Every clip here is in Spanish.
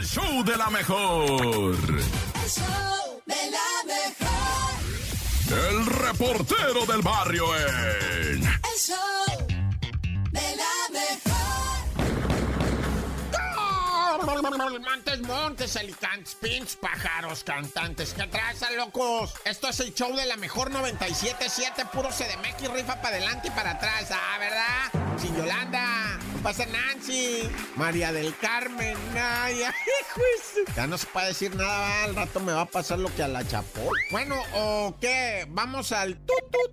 el show de la mejor. El show de la mejor. El reportero del barrio en... El show de la mejor. Montes, montes, alicantes, pins, pájaros, cantantes. ¿Qué traza, locos? Esto es el show de la mejor 97.7, puro CDMX, rifa para adelante y para atrás. Ah, ¿verdad? Sin Yolanda, pasa Nancy, María del Carmen, su- Ya no se puede decir nada, al rato me va a pasar lo que a la chapó. Bueno, ¿o qué? Vamos al tut, tut.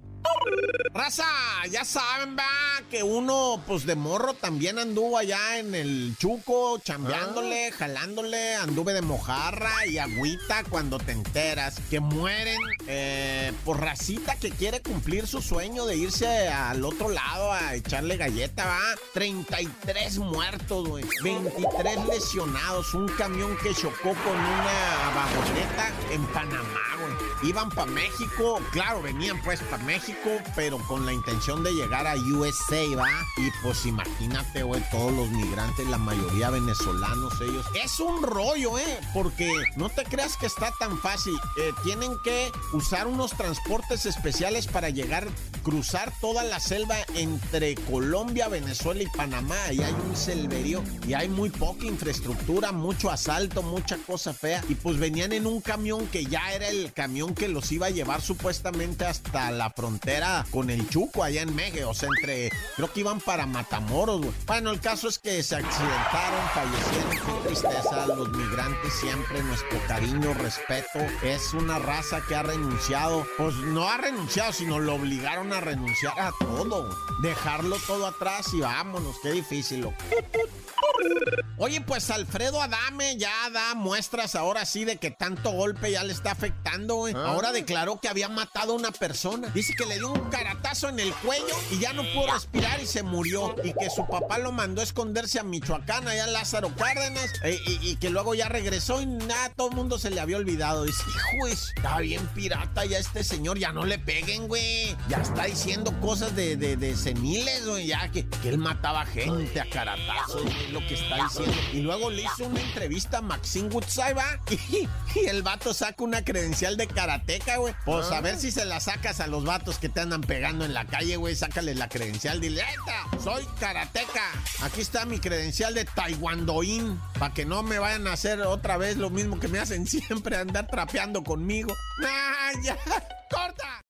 Raza, ya saben, va, que uno, pues de morro también anduvo allá en el Chuco, chambeándole, jalándole, anduve de mojarra y agüita cuando te enteras que mueren eh, por racita que quiere cumplir su sueño de irse al otro lado a echarle galleta, va. 33 muertos, güey. 23 lesionados, un camión que chocó con una vagoneta en Panamá, güey. Iban para México, claro, venían pues para México, pero con la intención de llegar a USA, ¿va? Y pues imagínate, güey, todos los migrantes, la mayoría venezolanos, ellos. Es un rollo, ¿eh? Porque no te creas que está tan fácil. Eh, tienen que usar unos transportes especiales para llegar, cruzar toda la selva entre Colombia, Venezuela y Panamá. Y hay un selverío y hay muy poca infraestructura, mucho asalto, mucha cosa fea. Y pues venían en un camión que ya era el camión que los iba a llevar supuestamente hasta la frontera con el Chuco allá en México. O sea, entre, creo que iban para Matamoros, güey. Bueno, el caso es que se accidentaron, fallecieron. Qué tristeza, los migrantes siempre nuestro cariño, respeto. Es una raza que ha renunciado, pues no ha renunciado, sino lo obligaron a renunciar a todo. Dejarlo todo atrás y vámonos, qué difícil. loco. Oye, pues Alfredo Adame ya da muestras ahora sí de que tanto golpe ya le está afectando, güey. Ahora declaró que había matado a una persona. Dice que le dio un caratazo en el cuello y ya no pudo respirar y se murió. Y que su papá lo mandó a esconderse a Michoacán, allá en Lázaro Cárdenas. eh, y, y que luego ya regresó y nada, todo el mundo se le había olvidado. Dice, hijo, está bien pirata ya este señor, ya no le peguen, güey. Ya está diciendo cosas de, de, de seniles, güey. Ya que, que él mataba gente a caratazos, güey, lo que está diciendo. Y luego le hizo una entrevista a Maxine Woodside, ¿va? Y, y el vato saca una credencial de karateca, güey. Pues a ver si se la sacas a los vatos que te andan pegando en la calle, güey. Sácale la credencial, dile, ¡Esta! Soy karateca. Aquí está mi credencial de taekwondoín. Para que no me vayan a hacer otra vez lo mismo que me hacen siempre, andar trapeando conmigo. ¡Ah, ya! ¡Corta!